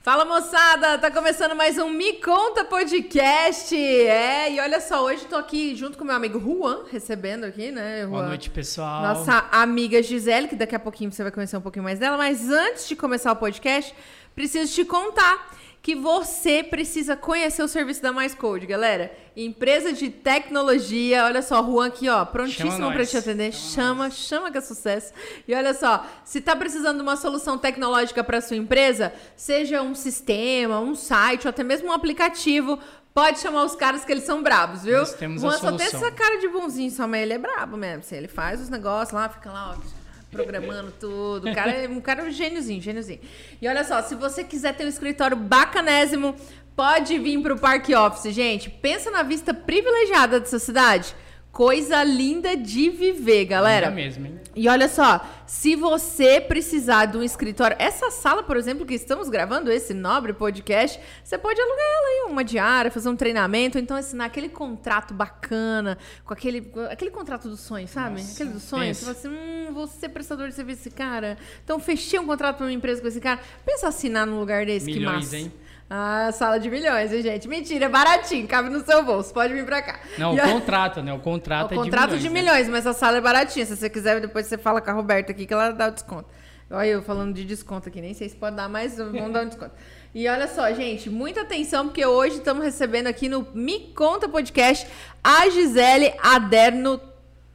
Fala moçada, tá começando mais um Me Conta Podcast. É, e olha só, hoje tô aqui junto com meu amigo Juan, recebendo aqui, né? Juan? Boa noite, pessoal. Nossa amiga Gisele, que daqui a pouquinho você vai conhecer um pouquinho mais dela, mas antes de começar o podcast, preciso te contar que você precisa conhecer o serviço da Mais Code, galera. Empresa de tecnologia, olha só, Juan aqui, ó, prontíssimo para te atender. Chama Chama, chama que é sucesso. E olha só, se tá precisando de uma solução tecnológica para sua empresa, seja um sistema, um site ou até mesmo um aplicativo, pode chamar os caras que eles são brabos, viu? Nós temos Juan só tem essa cara de bonzinho, só, mas ele é brabo mesmo. assim, ele faz os negócios lá, fica lá, ó, programando tudo. O cara é um cara é um gêniozinho, gêniozinho. E olha só, se você quiser ter um escritório bacanésimo, pode vir pro Park Office, gente. Pensa na vista privilegiada dessa cidade. Coisa linda de viver, galera. É mesmo, hein? E olha só, se você precisar de um escritório, essa sala, por exemplo, que estamos gravando esse nobre podcast, você pode alugar ela aí, uma diária, fazer um treinamento, ou então assinar aquele contrato bacana, com aquele, com aquele contrato do sonho, sabe? Nossa, aquele do sonho. Você fala assim, hum, vou ser prestador de serviço desse cara. Então fechei um contrato pra uma empresa com esse cara. Pensa assinar num lugar desse, que Milhões, massa. hein? Ah, sala de milhões, hein, gente? Mentira, é baratinho, cabe no seu bolso, pode vir pra cá. Não, E o a- contrato, né? O contrato o é contrato de de milhões. milhões, mas a sala é baratinha. Se você quiser, depois você fala com a Roberta aqui que ela dá o desconto. Olha eu falando de desconto aqui, nem sei se pode dar, mas vamos dar um desconto. E olha só, gente, muita atenção, porque hoje estamos recebendo aqui no Me Conta Podcast a Gisele Aderno.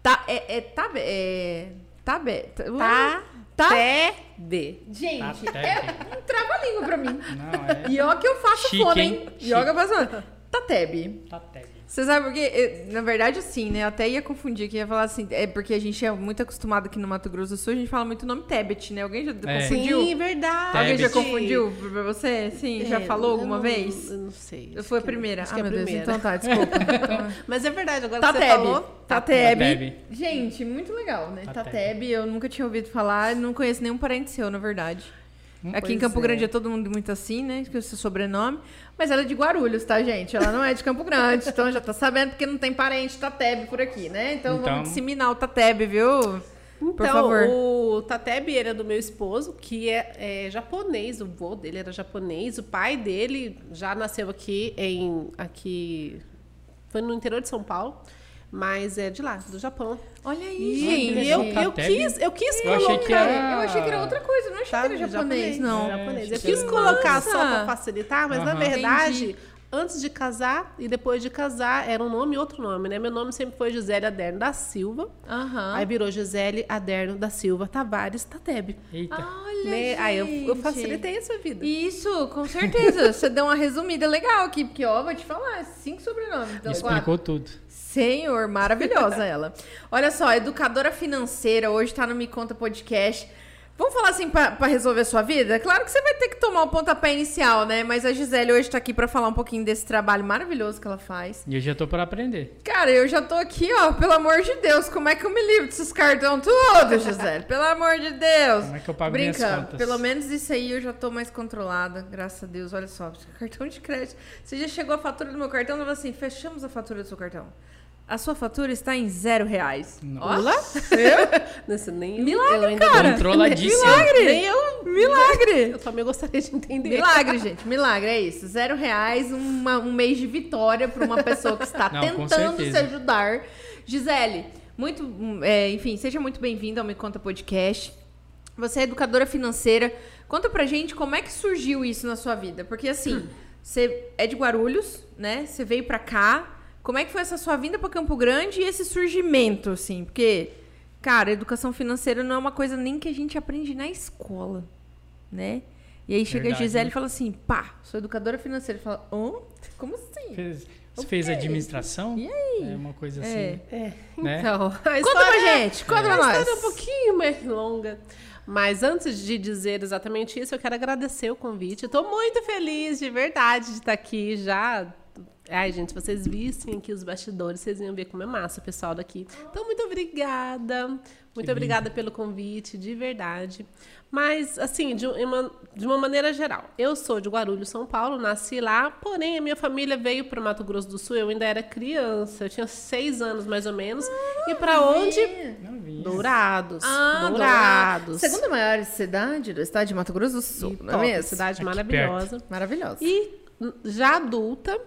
Tá, é, é, tá, é, tá, be- tá, Tá. tá, B. gente, Tá, é um trava-língua pra mim. Não, é. Yoga eu faço Chique, fome, hein? hein? Yoga eu faço fome. Tá. Você sabe por quê? Na verdade, assim, né? Eu até ia confundir aqui, ia falar assim, é porque a gente é muito acostumado aqui no Mato Grosso do Sul, a gente fala muito o nome Tebet, né? Alguém já É. confundiu? Sim, verdade. Alguém já confundiu pra você? Sim, já É, falou eu alguma não- vez? Eu não sei. Eu fui a que- primeira. Ah, que é a meu Deus, primeira. então tá, desculpa. Então, Mas é verdade, agora que você falou. Tateb. Tateb. Gente, muito legal, né? Tateb. Tateb, eu nunca tinha ouvido falar, não conheço nenhum parente seu, na verdade. Aqui em Campo é. Grande é todo mundo muito assim, né? Que é o seu sobrenome. Mas ela é de Guarulhos, tá, gente? Ela não é de Campo Grande. então já tá sabendo porque não tem parente Tateb por aqui, né? Então, Então- vamos disseminar o Tateb, viu? Então, Por favor. o Tateb era do meu esposo, que é, é japonês, o vô dele era japonês, o pai dele já nasceu aqui em aqui foi no interior de São Paulo, mas é de lá, do Japão. Olha aí, E, gente. e eu, eu Tateb? quis, eu quis Eu achei colocar. que era- Eu achei que era outra coisa, não achei Tá, que era japonês, não. É, japonês. Eu quis colocar Nossa! só pra facilitar, mas na Aham. verdade, Entendi. antes de casar e depois de casar, era um nome e outro nome, né? Meu nome sempre foi Gisele Aderno da Silva. Aham. Aí virou Gisele Aderno da Silva Tavares Tateb. Eita. Olha, Né? Aí eu, eu facilitei a sua vida. Isso, com certeza. Você deu uma resumida legal aqui, porque, ó, vou te falar, cinco sobrenomes. Então, quatro. Explicou tudo. Senhor, maravilhosa ela. Olha só, educadora financeira, hoje tá no Me Conta Podcast. Vamos falar assim pra, pra resolver a sua vida? Claro que você vai ter que tomar o pontapé inicial, né? Mas a Gisele hoje tá aqui pra falar um pouquinho desse trabalho maravilhoso que ela faz. E eu já tô para aprender. Cara, eu já tô aqui, ó, pelo amor de Deus, como é que eu me livro desses cartão tudo, Gisele? Pelo amor de Deus. Como é que eu pago minhas Brinca, contas? pelo menos isso aí eu já tô mais controlada, graças a Deus. Olha só, cartão de crédito. Você já chegou a fatura do meu cartão, ela falou assim, fechamos a fatura do seu cartão. A sua fatura está em zero reais. Nossa. Nesse, nem eu- Milagre, eu ainda cara. Controladíssimo. Milagre. Nem eu. Milagre. Eu também gostaria de entender. Milagre, gente. Milagre, é isso. Zero reais, uma- um mês de vitória para uma pessoa que está Não, tentando se ajudar. Gisele, muito, hum, é, enfim, seja muito bem-vinda ao Me Conta Podcast. Você é educadora financeira. Conta pra gente como é que surgiu isso na sua vida. Porque assim, você é de Guarulhos, né? Você veio pra cá. Como é que foi essa sua vinda pra Campo Grande e esse surgimento, assim? Porque, cara, educação financeira não é uma coisa nem que a gente aprende na escola, né? E aí chega Verdade, a Gisele né? e fala assim, pá, sou educadora financeira. Fala, hã? Como assim? Fez, você fez quê? administração? E aí? É uma coisa É. assim, É. né? Então, a Conta pra gente, conta pra A nós. história é um pouquinho mais longa. Mas antes de dizer exatamente isso, eu quero agradecer o convite. Estou muito feliz, de verdade, de estar aqui já Ai, gente, se vocês vissem aqui os bastidores, vocês iam ver como é massa o pessoal daqui. Então, muito obrigada. Muito Que obrigada pelo convite, de verdade. Mas, assim, de uma, de uma maneira geral, eu sou de Guarulhos, São Paulo, nasci lá, porém a minha família veio para Mato Grosso do Sul, eu ainda era criança, eu tinha seis anos mais ou menos. e para onde? Dourados. Ah, Dourados. Segunda maior cidade do estado de Mato Grosso do Sul, E não é mesmo? Cidade Aqui maravilhosa. Maravilhosa. E já adulta,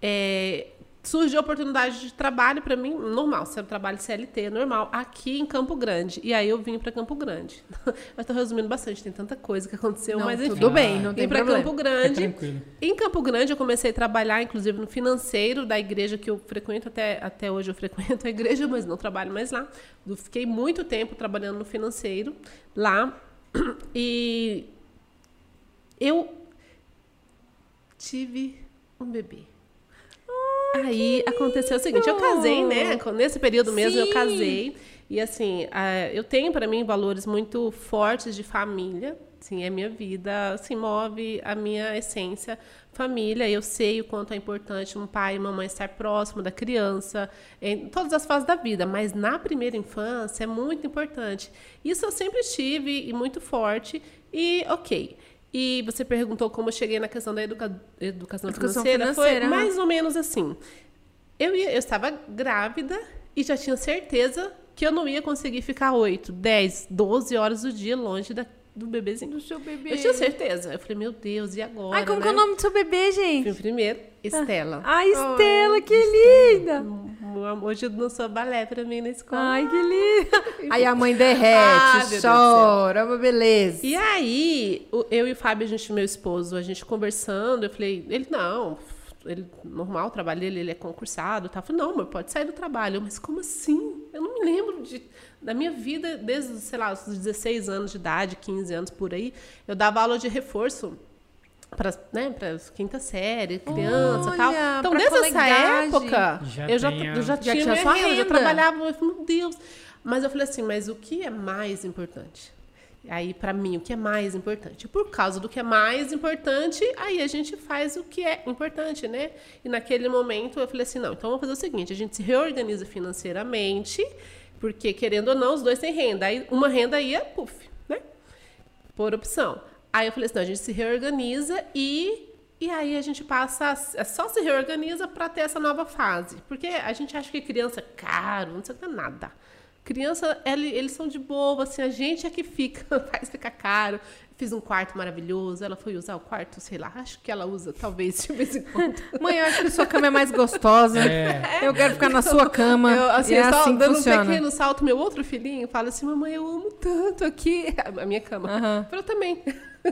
é, surgiu a oportunidade de trabalho para mim, normal, se é um trabalho CLT, normal, aqui em Campo Grande. E aí eu vim para Campo Grande. Eu estou resumindo bastante, tem tanta coisa que aconteceu, Não, mas enfim. tudo bem, não tem Vim para. Campo Grande. tranquilo. Em Campo Grande eu comecei a trabalhar, inclusive, no financeiro da igreja que eu frequento, até, até hoje eu frequento a igreja, mas não trabalho mais lá. Eu fiquei muito tempo trabalhando no financeiro lá. E eu tive um bebê. Aí aconteceu o seguinte, eu casei, né? Nesse período mesmo eu Sim. casei. E assim, eu tenho para mim valores muito fortes de família. Sim, é minha vida, assim, move a minha essência. Família, eu sei o quanto é importante um pai e uma mãe estar próximo da criança, em todas as fases da vida, mas na primeira infância é muito importante. Isso eu sempre tive e muito forte. E ok. E você perguntou como eu cheguei na questão da educa- educação, Educação financeira. financeira, Foi mais ou menos assim. Eu, ia, eu estava grávida e já tinha certeza que eu não ia conseguir ficar 8, 10, 12 horas do dia longe da- do bebezinho. Do seu bebê. Eu tinha certeza. Eu falei, meu Deus, e agora? Ai, como né? que é o nome do seu bebê, gente? Primeiro, Estela. Ai, Estela, que linda! Um- Hoje eu dançou balé pra mim na escola. Ai, que linda! Aí a mãe derrete, Ah, chora, uma beleza. E aí, eu e o Fábio, a gente, meu esposo, a gente conversando, eu falei, ele não, ele normal, o trabalho dele, ele é concursado, tá? Eu falei, não, amor, pode sair do trabalho. Eu, mas como assim? Eu não me lembro de, da minha vida desde, sei lá, os 16 anos de idade, 15 anos por aí, eu dava aula de reforço para né, pra quinta série, criança e tal. Então, desde essa época, Já eu, já, eu já, Já tinha, tinha minha sua renda, eu já trabalhava, eu falei, meu Deus. Mas eu falei assim, mas o que é mais importante? Aí, pra mim, o que é mais importante? Por causa do que é mais importante, aí a gente faz o que é importante, né? E naquele momento eu falei assim: não, então vamos fazer o seguinte: a gente se reorganiza financeiramente, porque querendo ou não, os dois têm renda. Aí uma renda ia, puf, né? Por opção. Aí eu falei assim: não, a gente se reorganiza e. E aí a gente passa, a- só se reorganiza para ter essa nova fase. Porque a gente acha que criança é caro, não sei o que nada. Criança, ele- eles são de boa, assim, a gente é que fica, faz ficar caro. Fiz um quarto maravilhoso, ela foi usar o quarto, sei lá, acho que ela usa, talvez, de vez em quando. Mãe, eu acho que sua cama é mais gostosa. É. Eu quero ficar na sua cama. Eu, assim, e é só assim dando funciona. um pequeno salto, meu outro filhinho fala assim, mamãe, eu amo tanto aqui. A minha cama. Eu também.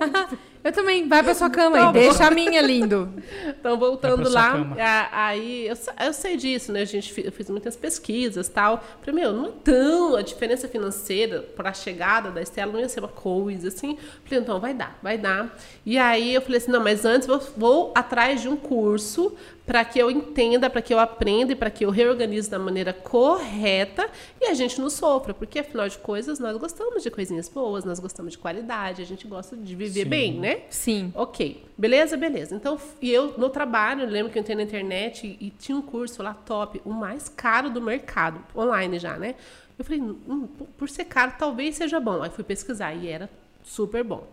Eu também, vai pra sua cama Tá e bom. deixa a minha, lindo. Então, voltando sua lá, a- aí eu, eu sei disso, né? A gente, eu fiz muitas pesquisas tal. Falei, meu, não é tão a diferença financeira para a chegada da Estela não ia ser uma coisa assim. Falei, então vai dar, vai dar. E aí eu falei assim, não, mas antes vou, vou atrás de um curso para que eu entenda, para que eu aprenda e para que eu reorganize da maneira correta e a gente não sofra, porque afinal de coisas nós gostamos de coisinhas boas, nós gostamos de qualidade, a gente gosta de viver Sim. bem, né? Sim. Ok, beleza, beleza. Então, e eu no trabalho, eu lembro que eu entrei na internet e, e tinha um curso lá top, o mais caro do mercado, online já, né? Eu falei, hum, por- ser caro, talvez seja bom. Aí fui pesquisar e era super bom.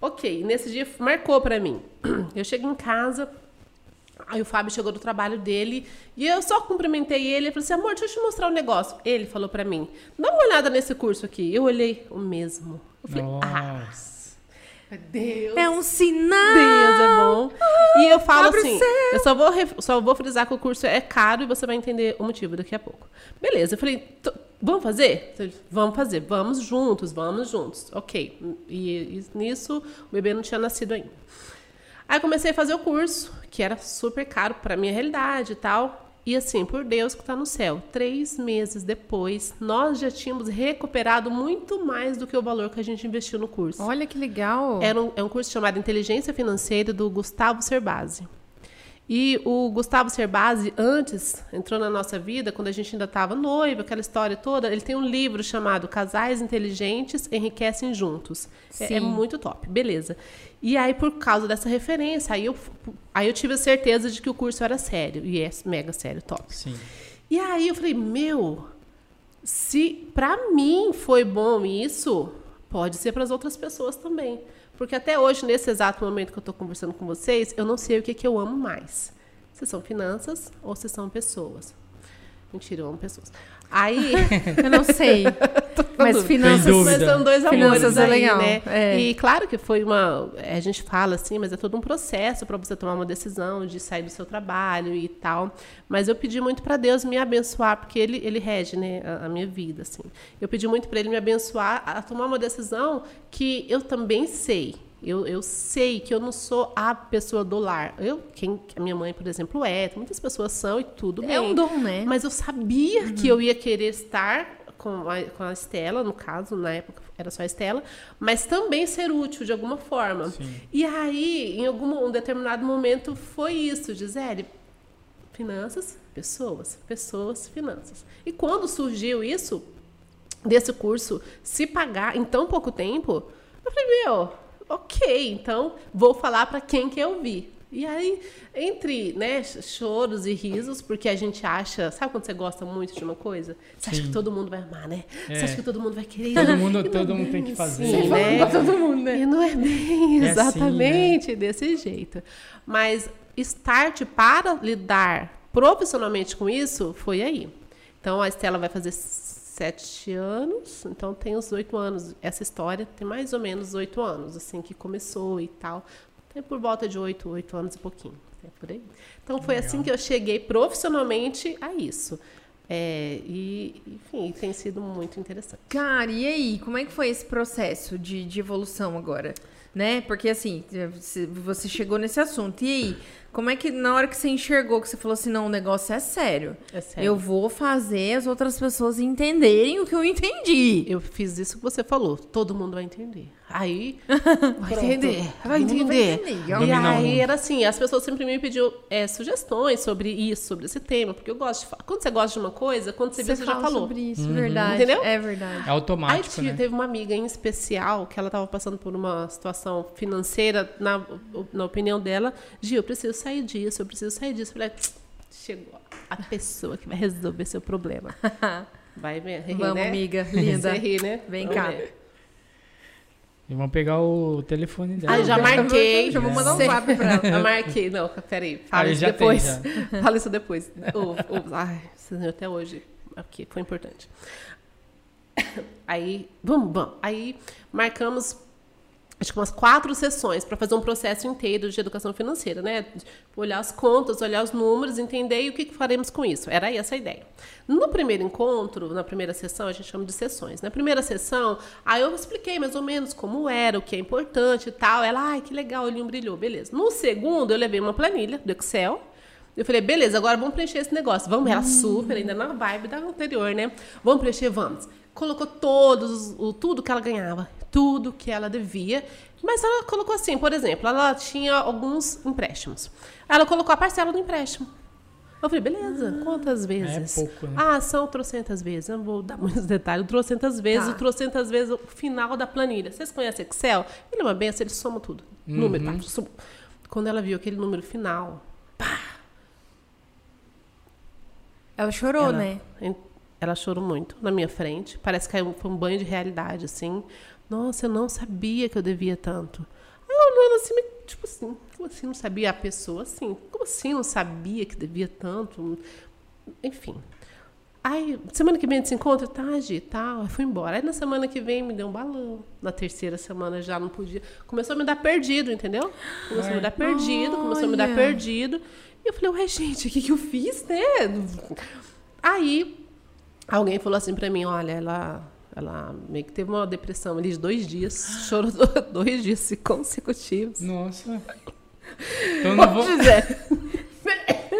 Ok, nesse dia marcou pra mim. Eu cheguei em casa, aí o Fábio chegou do trabalho dele e eu só cumprimentei ele e falei assim: amor, deixa eu te mostrar um negócio. Ele falou pra mim: dá uma olhada nesse curso aqui. Eu olhei o mesmo. Eu falei: ah, Nossa. Deus. É um sinal. Deus é bom. E eu falo assim, céu. eu só vou, ref- só vou frisar que o curso é caro e você vai entender o motivo daqui a pouco. Beleza, eu falei, "T- vamos fazer? Ele, Vamos fazer, vamos juntos, vamos juntos. Ok. E, e nisso, o bebê não tinha nascido ainda. Aí comecei a fazer o curso, que era super caro para minha realidade e tal. E assim, por Deus que está no céu, três meses depois, nós já tínhamos recuperado muito mais do que o valor que a gente investiu no curso. Olha que legal. Era um, é um curso chamado Inteligência Financeira do Gustavo Cerbasi. E o Gustavo Cerbasi, antes, entrou na nossa vida, quando a gente ainda estava noiva, aquela história toda, ele tem um livro chamado Casais Inteligentes Enriquecem Juntos. É, é muito top, beleza. E aí, por causa dessa referência, aí eu, aí eu tive a certeza de que o curso era sério. E é mega sério, top. Sim. E aí eu falei, meu, se pra mim foi bom isso, pode ser para as outras pessoas também. Porque até hoje, nesse exato momento que eu estou conversando com vocês, eu não sei o que, que eu amo mais. Se são finanças ou se são pessoas. Mentira, eu amo pessoas. Aí, Eu não sei. Mas finanças. mas são dois amores Finanças é aí, legal, né? é. E claro que foi uma... A gente fala assim, mas é todo um processo para você tomar uma decisão de sair do seu trabalho e tal. Mas eu pedi muito para Deus me abençoar, porque ele, ele rege né, a, a minha vida, assim. Eu pedi muito para ele me abençoar a tomar uma decisão que eu também sei. Eu, eu sei que eu não sou a pessoa do lar. Eu, quem, a minha mãe, por exemplo, é. Muitas pessoas são e tudo bem. É um dom, né? Mas eu sabia que eu ia querer estar com a, com a Estela, no caso, na época era só a Estela, mas também ser útil de alguma forma. Sim. E aí, em algum um determinado momento, foi isso, Gisele. Finanças, pessoas, pessoas, finanças. E quando surgiu isso, desse curso, se pagar em tão pouco tempo, eu falei, meu, ok, então vou falar para quem quer ouvir. E aí, entre né, choros e risos, porque a gente acha, sabe quando você gosta muito de uma coisa? Você acha Sim. que todo mundo vai amar, né? Você É. acha que todo mundo vai querer. Todo mundo, E todo é mundo tem que fazer. assim, Você né? pra todo mundo, né? E não é bem É assim, exatamente desse jeito. Mas start para lidar profissionalmente com isso foi aí. Então a Estela vai fazer sete anos, então tem uns oito anos. Essa história tem mais ou menos oito anos, assim, que começou e tal. Tem por volta de oito, oito anos e pouquinho. É por aí. Então foi assim que eu cheguei profissionalmente a isso. É, e, enfim, tem sido muito interessante. Cara, e aí? Como é que foi esse processo de, de evolução agora? Né? Porque assim, você chegou nesse assunto. E aí? Como é que na hora que você enxergou que você falou assim, não, o negócio é sério. É sério. Eu vou fazer as outras pessoas entenderem o que eu entendi. Eu fiz isso que você falou. Todo mundo vai entender. Aí, vai Pronto. entender. Vai mundo vai entender. entender. E aí era assim, as pessoas sempre me pediam é, sugestões sobre isso, sobre esse tema, porque eu gosto de falar. Quando você gosta de uma coisa, quando você, vê, você já fala falou. sobre isso, Uhum. verdade. Entendeu? É verdade. É Aí automático, tive- né? teve uma amiga em especial que ela estava passando por uma situação financeira, na, na opinião dela, Gil, eu preciso sair disso, eu preciso sair disso. Eu falei, "Tch, chegou a pessoa que vai resolver seu problema. Vai ver, rir, Vamos, né? amiga, linda. Você ri, né? Vem Vamos cá. ver. E vão pegar o telefone dela. Aí já marquei. Já vou mandar um zap pra ela. Eu marquei. Não, peraí. Fala Aí isso já tem, depois. já. Fala isso depois. O- o- ai, até hoje. Aqui, foi importante. Aí, vamos, vamos. Aí marcamos acho que umas quatro sessões para fazer um processo inteiro de educação financeira, né? Olhar as contas, olhar os números, entender e o que faremos com isso. Era essa a ideia. No primeiro encontro, na primeira sessão, a gente chama de sessões. Na primeira sessão, aí eu expliquei mais ou menos como era, o que é importante e tal. Ela, ai, que legal, o olhinho brilhou, beleza. No segundo, eu levei uma planilha do Excel. Eu falei, beleza, agora vamos preencher esse negócio. Vamos, ela super, ainda na vibe da anterior, né? Vamos preencher, vamos. Colocou todos, o, tudo que ela ganhava, tudo que ela devia. Mas ela colocou assim, por exemplo, ela tinha alguns empréstimos. Ela colocou a parcela do empréstimo. Eu falei, beleza, quantas vezes? pouco, né? Ah, são trocentas vezes. Eu não vou dar muitos detalhes. Trocentas vezes, Tá. trocentas vezes o final da planilha. Vocês conhecem Excel? Ele é uma benção, ele soma tudo. Número, tá? Sum- Quando ela viu aquele número final, Ela chorou, ela, né? Ela chorou muito na minha frente. Parece que foi um banho de realidade, assim. Nossa, eu não sabia que eu devia tanto. Aí eu olhando assim, tipo assim, como assim não sabia a pessoa? Assim, como assim não sabia que devia tanto? Enfim. Aí, semana que vem a gente se encontra, tá, Gi, tal. Aí fui embora. Aí na semana que vem me deu um balão. Na terceira semana já não podia. Começou a me dar perdido, entendeu? Começou a me dar perdido, começou a me dar Olha. perdido. E eu falei, ué, gente, o que, que eu fiz, né? Aí alguém falou assim pra mim, olha, ela, ela meio que teve uma depressão ali de dois dias, chorou dois dias consecutivos. Nossa. Então eu não vou, Gisele,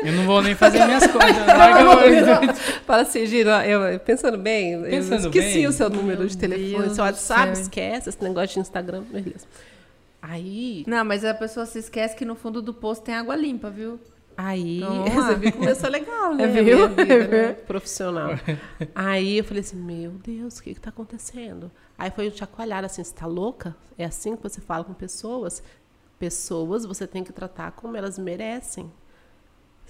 eu não vou nem fazer minhas a Fala assim, Gira, eu, pensando bem, eu Pensando esqueci bem. o seu número de telefone, Deus seu WhatsApp, céu. esquece esse negócio de Instagram, beleza. Aí, Não, mas a pessoa se esquece que no fundo do poço tem água limpa, viu? Aí, Então, você viu que começou legal, né? É, viu? vida, É, né? Profissional. Aí eu falei assim, meu Deus, o que que tá acontecendo? Aí foi o chacoalhar assim, você tá louca? É assim que você fala com pessoas? Pessoas você tem que tratar como elas merecem.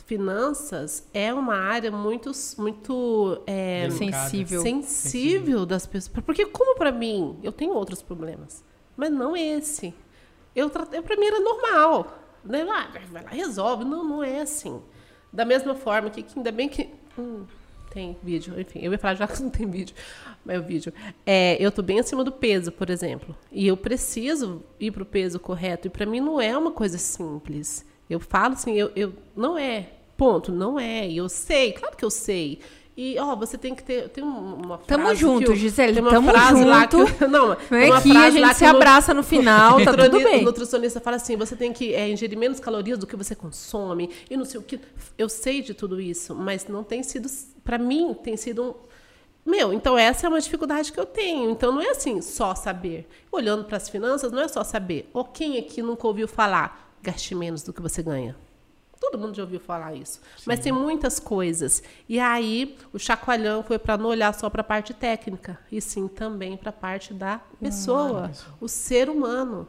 Finanças é uma área muito, muito é. Sensível. sensível das pessoas. Porque como para mim, eu tenho outros problemas, mas não esse. Eu tratei para mim era normal, né? Ah, vai lá resolve. Não, não é assim. Da mesma forma que, que ainda bem que hum, tem vídeo, enfim, eu ia falar já que não tem vídeo, mas o vídeo. É, eu tô bem acima do peso, por exemplo, e eu preciso ir pro peso correto. E para mim não é uma coisa simples. Eu falo assim, eu, eu não é, ponto, não é. E eu sei, claro que eu sei. E, ó, você tem que ter. Tem um- uma frase. Tamo que junto, o- Gisele, Tem uma tamo frase lá que. junto. Não, Vem uma aqui, a gente se abraça no final, tá tudo bem. O nutricionista fala assim: você tem que é, ingerir menos calorias do que você consome e não sei o que. Eu sei de tudo isso, mas não tem sido. Para mim, tem sido um. Meu, então essa é uma dificuldade que eu tenho. Então não é assim só saber. Olhando para as finanças, não é só saber. Ou quem aqui nunca ouviu falar, gaste menos do que você ganha. Todo mundo já ouviu falar isso. Mas tem muitas coisas. E aí, o chacoalhão foi para não olhar só para a parte técnica, e sim também para a parte da pessoa, o ser humano.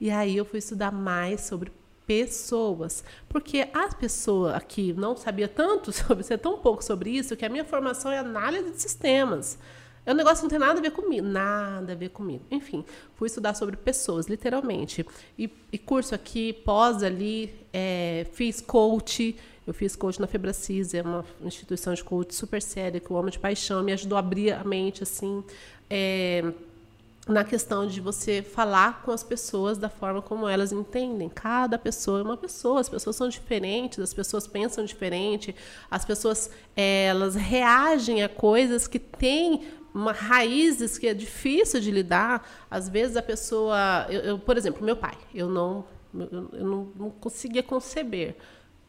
E aí eu fui estudar mais sobre pessoas. Porque a pessoa aqui não sabia tanto sobre, sei tão pouco sobre isso, que a minha formação é análise de sistemas. É um negócio que não tem nada a ver comigo, nada a ver comigo. Enfim, fui estudar sobre pessoas, literalmente. E, e curso aqui, pós ali, é, fiz coach. Eu fiz coach na Febracis, é uma instituição de coach super séria, que eu amo de paixão, me ajudou a abrir a mente, assim, é, na questão de você falar com as pessoas da forma como elas entendem. Cada pessoa é uma pessoa, as pessoas são diferentes, as pessoas pensam diferente, as pessoas é, elas reagem a coisas que têm uma raízes que é difícil de lidar. Às vezes a pessoa, eu, eu, por exemplo, meu pai, eu não, eu, eu não, não conseguia conceber.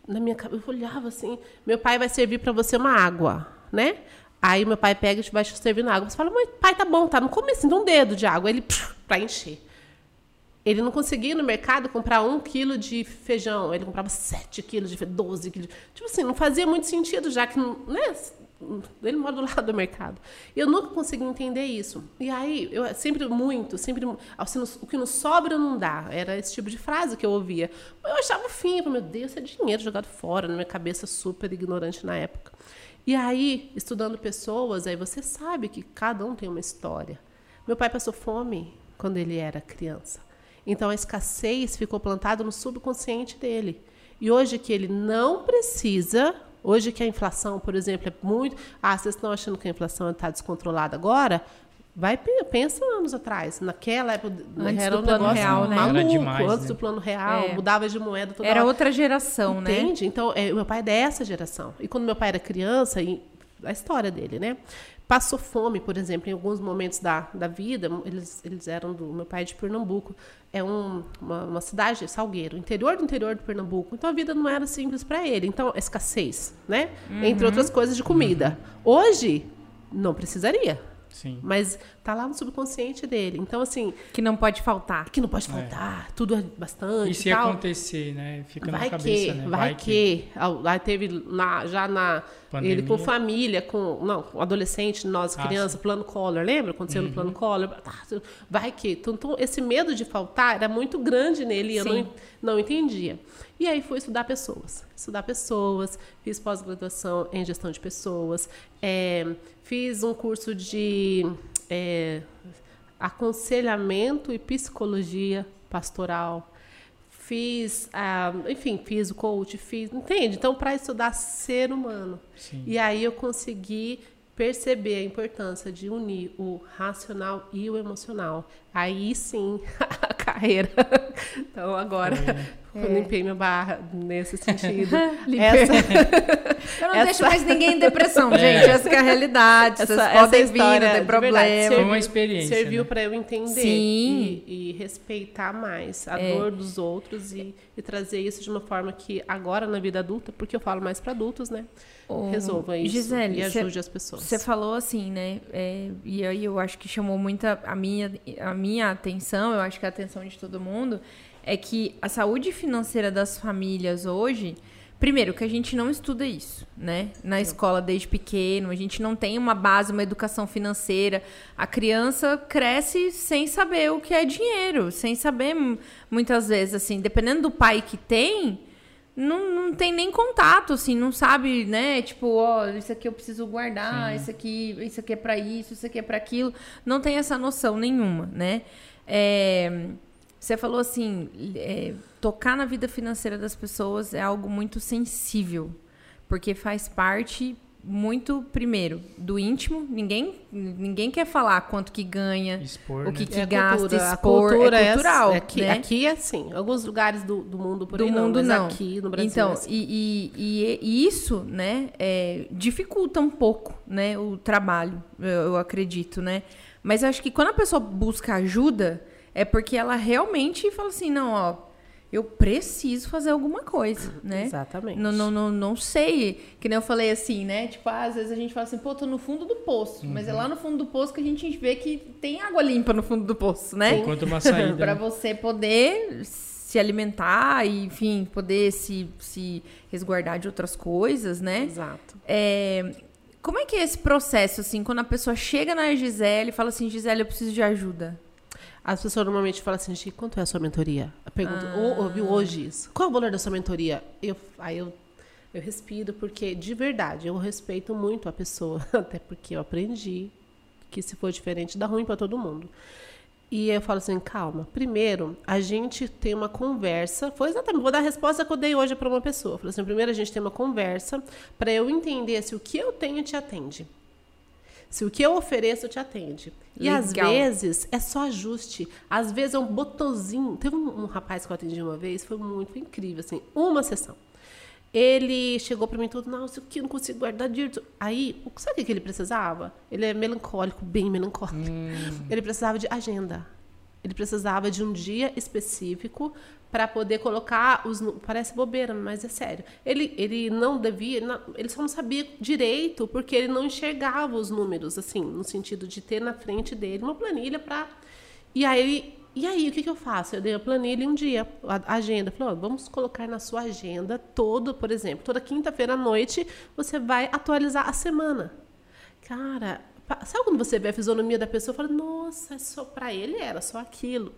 Na minha cabeça, eu olhava assim, meu pai vai servir para você uma água, né? Aí meu pai pega e vai te servindo água. Você fala, mas pai, tá bom, tá no começo, um dedo de água. Ele, para encher. Ele não conseguia no mercado comprar um quilo de feijão. Ele comprava sete quilos de feijão, 12 quilos. Tipo assim, não fazia muito sentido, já que, não- né? Ele mora do lado do mercado. Eu nunca consegui entender isso. E aí, eu sempre muito, sempre. assim, o que não sobra não dá. Era esse tipo de frase que eu ouvia. Eu achava fim, eu falei, meu Deus, é dinheiro jogado fora, na minha cabeça super ignorante na época. E aí, estudando pessoas, aí você sabe que cada um tem uma história. Meu pai passou fome quando ele era criança. Então a escassez ficou plantada no subconsciente dele. E hoje que ele não precisa, hoje que a inflação, por exemplo, é muito. Ah, vocês estão achando que a inflação está descontrolada agora? Vai, pe- pensa anos atrás. Naquela época Antes era do um plano negócio real, né? maluco, Era demais, antes né? do plano real, É. mudava de moeda toda Era hora. outra geração, né? Entende? Então, é, meu pai é dessa geração. E quando meu pai era criança, e a história dele, né? Passou fome, por exemplo, em alguns momentos da, da vida. Eles, eles eram do. Meu pai é de Pernambuco. É um, uma, uma cidade, Salgueiro, interior do interior de Pernambuco. Então a vida não era simples para ele. Então, escassez, né? Entre outras coisas de comida. Hoje, não precisaria. Sim. Mas tá lá no subconsciente dele. Então, assim, Que não pode faltar. que não pode faltar, tudo é bastante. E se tal. acontecer, né? Fica Vai na cabeça, que, né? vai, que. Ao- Lá teve na, já na. Pandemia. Ele com família, com. Não, com adolescente, nós, Ah, criança. Uhum. plano Collor, lembra? Aconteceu no plano Collor. Ah, Vai que. Então, então, esse medo de faltar era muito grande nele e eu Sim. não, não entendia. E aí fui estudar pessoas. Estudar pessoas, fiz pós-graduação em gestão de pessoas, é, fiz um curso de é, aconselhamento e psicologia pastoral. Fiz, ah, enfim, fiz o coach, fiz, entende? Então, para estudar ser humano. Sim. E aí eu consegui perceber a importância de unir o racional e o emocional. Aí sim, a carreira. Então agora eu limpei minha barra nesse sentido. Limpei. Essa, Eu não Essa- deixo mais ninguém em depressão, gente. Essa que é a realidade. Vocês Essa- podem essa vir, não tem de verdade, problema. Foi uma experiência. serviu né? para eu entender Sim. E, e respeitar mais a É. dor dos outros e, e trazer isso de uma forma que agora na vida adulta, porque eu falo mais para adultos, né? Ô, Resolva isso Gisele, e cê- ajude as pessoas. Você falou assim, né? é, e aí eu acho que chamou muita a minha, a minha atenção, eu acho que a atenção de todo mundo, é que a saúde financeira das famílias hoje Primeiro, que a gente não estuda isso, né? Na escola desde pequeno, a gente não tem uma base, uma educação financeira. A criança cresce sem saber o que é dinheiro, sem saber muitas vezes, assim, dependendo do pai que tem, não, não tem nem contato, assim, não sabe, né? Tipo, ó, isso aqui eu preciso guardar, isso aqui, isso aqui é pra isso, isso aqui é pra aquilo. Não tem essa noção nenhuma, né? É, você falou assim, é, tocar na vida financeira das pessoas é algo muito sensível, porque faz parte muito, primeiro, do íntimo. Ninguém, ninguém quer falar quanto que ganha, Expor, o que, né? que É gasta, cultura. A expor, cultura é cultural, é aqui, né? aqui é assim. Alguns lugares do, do mundo por do aí não, mundo mas não. aqui no Brasil então, é assim. e, e, e- e isso, né, é, dificulta um pouco, né, o trabalho, eu, eu acredito, né? Mas eu acho que quando a pessoa busca ajuda, é porque ela realmente fala assim, não, ó, eu preciso fazer alguma coisa, né? Exatamente. Não, não, não, não sei. Que nem eu falei assim, né? Tipo, ah, às vezes a gente fala assim, pô, tô no fundo do poço. Mas é lá no fundo do poço que a gente vê que tem água limpa no fundo do poço, né? Enquanto uma saída. Pra né? você poder se alimentar e, enfim, poder se, se resguardar de outras coisas, né? Exato. É, como é que é esse processo, assim, quando a pessoa chega na Gisele e fala assim, Gisele, eu preciso de ajuda? As pessoas normalmente falam assim, Gi, quanto é a sua mentoria? Eu pergunto, Ah. ou ouviu hoje isso? Qual é o valor da sua mentoria? Eu, aí eu, eu respiro, porque de verdade, eu respeito muito a pessoa, até porque eu aprendi que se for diferente, dá ruim para todo mundo. E eu falo assim, calma. Primeiro, a gente tem uma conversa. Foi exatamente, vou dar a resposta que eu dei hoje para uma pessoa. Eu falei assim, primeiro a gente tem uma conversa para eu entender se o que eu tenho te atende. Se o que eu ofereço te atende. E às Legal. vezes é só ajuste. Às vezes é um botãozinho. Teve um, um rapaz que eu atendi uma vez, foi muito incrível, assim, uma sessão. Ele chegou para mim todo, não, isso aqui eu não consigo guardar dinheiro. Aí, sabe o que que ele precisava? Ele é melancólico, bem melancólico. Ele precisava de agenda. Ele precisava de um dia específico para poder colocar os. Parece bobeira, mas é sério. Ele, ele não devia. ele só não sabia direito porque ele não enxergava os números, assim, no sentido de ter na frente dele uma planilha para. E aí. E aí, o que, que eu faço? Eu dei a planilha um dia, a agenda. Falei, ó, vamos colocar na sua agenda todo, por exemplo, toda quinta-feira à noite você vai atualizar a semana. Cara, sabe quando você vê a fisionomia da pessoa e fala, nossa, é só para ele era só aquilo.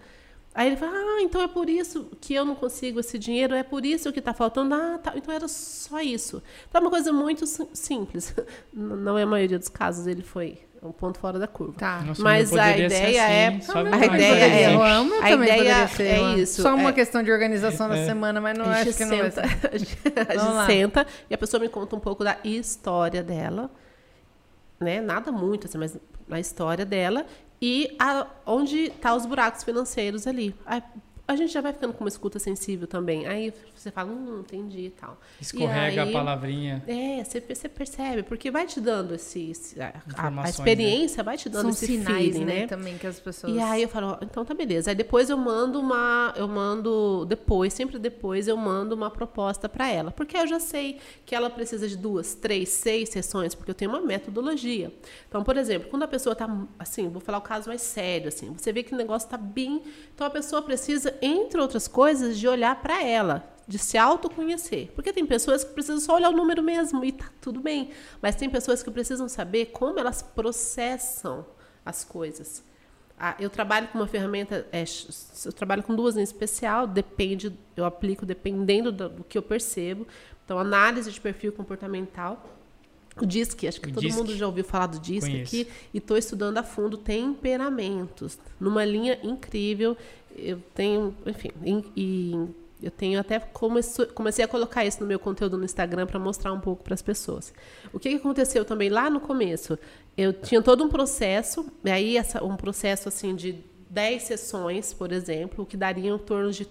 Aí ele fala, ah, então é por isso que eu não consigo esse dinheiro, é por isso que está faltando. Ah, tá, então era só isso. Então é uma coisa muito sim- simples. Não é a maioria dos casos, ele foi um ponto fora da curva. Tá. Nossa, Mas a ideia assim, é- só a ideia é- presente. Eu amo, A também ideia ser. é isso, Só uma é. questão de organização da É. semana, mas não acho que não senta, ser. a gente, a Vamos lá. gente senta e a pessoa me conta um pouco da história dela, né? Nada muito, assim, mas a história dela e a, onde tá os buracos financeiros ali. A gente já vai ficando com uma escuta sensível também. Aí você fala, hum, entendi e tal. Escorrega E aí- a palavrinha. É, você, você percebe, porque vai te dando esse. esse- a- a, Informações, experiência vai te dando São esse sinais, feeling, né, né? também que as pessoas... E aí eu falo, ó, então tá beleza. Aí depois eu mando uma, eu mando depois, sempre depois eu mando uma proposta para ela, porque eu já sei que ela precisa de duas, três, seis sessões, porque eu tenho uma metodologia. Então, por exemplo, quando a pessoa tá assim, vou falar o caso mais sério assim, você vê que o negócio tá bem, então a pessoa precisa, entre outras coisas, de olhar para ela, de se autoconhecer. Porque tem pessoas que precisam só olhar o número mesmo e tá tudo bem, mas tem pessoas que precisam saber como elas processam as coisas. Ah, eu trabalho com uma ferramenta, é, eu trabalho com duas em especial, depende, eu aplico dependendo do, do que eu percebo. Então, análise de perfil comportamental. O DISC, acho que O todo DISC. mundo já ouviu falar do DISC Conheço. aqui. E estou estudando a fundo temperamentos, numa linha incrível. Eu tenho, enfim, e eu tenho até comece- comecei a colocar isso no meu conteúdo no Instagram para mostrar um pouco para as pessoas. O que, que aconteceu também lá no começo? Eu tinha todo um processo, e aí essa, um processo assim de 10 sessões, por exemplo, que daria em torno de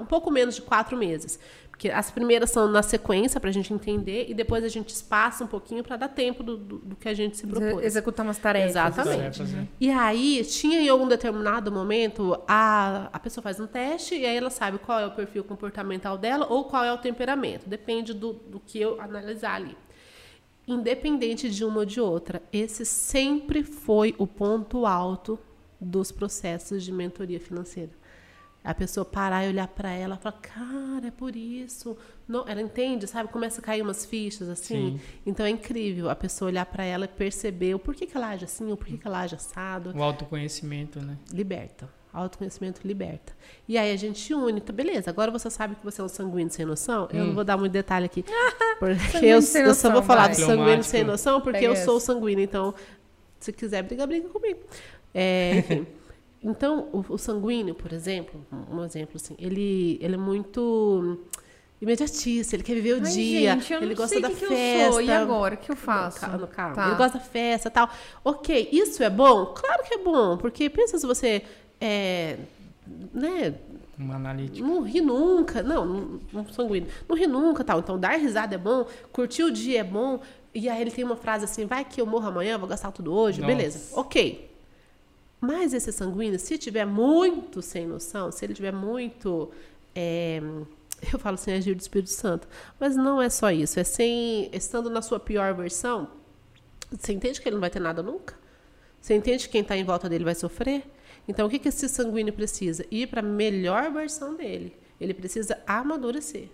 um pouco menos de quatro meses. Porque as primeiras são na sequência para a gente entender e depois a gente espaça um pouquinho para dar tempo do, do, do que a gente se propôs. Executar umas tarefas. Exatamente. Tarefas, né? E aí, tinha em algum determinado momento, a, a pessoa faz um teste e aí ela sabe qual é o perfil comportamental dela ou qual é o temperamento. Depende do, do que eu analisar ali. Independente de uma ou de outra, esse sempre foi o ponto alto dos processos de mentoria financeira. A pessoa parar e olhar pra ela e falar, cara, é por isso. Não, ela entende, sabe? Começa a cair umas fichas assim. Sim. Então é incrível a pessoa olhar pra ela e perceber o porquê que ela age assim, o porquê que ela age assado. O autoconhecimento, né? Liberta. Autoconhecimento liberta. E aí a gente une. Tá, beleza, agora você sabe que você é um sanguíneo sem noção. Eu não vou dar muito detalhe aqui. Porque eu, sem eu só noção, vou falar vai. do sanguíneo sem noção, porque Pega eu sou essa. sanguíneo. Então, se quiser brigar, briga comigo. É, enfim. Então, o, o sanguíneo, por exemplo, um exemplo assim, ele, ele é muito imediatista, ele quer viver o Ai, dia, gente, eu ele não gosta sei da que que festa. eu sou. E agora? O que eu faço? Calma, calma. Tá. Ele gosta da festa e tal. Ok, isso é bom? Claro que é bom, porque pensa se você é, né, Um analítico. não ri nunca. Não, não, não sanguíneo. Não ri nunca, tal. Então, dar risada é bom, curtir o dia é bom. E aí ele tem uma frase assim, vai que eu morro amanhã, vou gastar tudo hoje. Nossa. Beleza, ok. Mas esse sanguíneo, se tiver muito sem noção, se ele tiver muito... é, eu falo assim, agir do Espírito Santo. Mas não é só isso. É sem... Estando na sua pior versão, você entende que ele não vai ter nada nunca? Você entende que quem está em volta dele vai sofrer? Então, o que, que esse sanguíneo precisa? Ir para a melhor versão dele. Ele precisa amadurecer.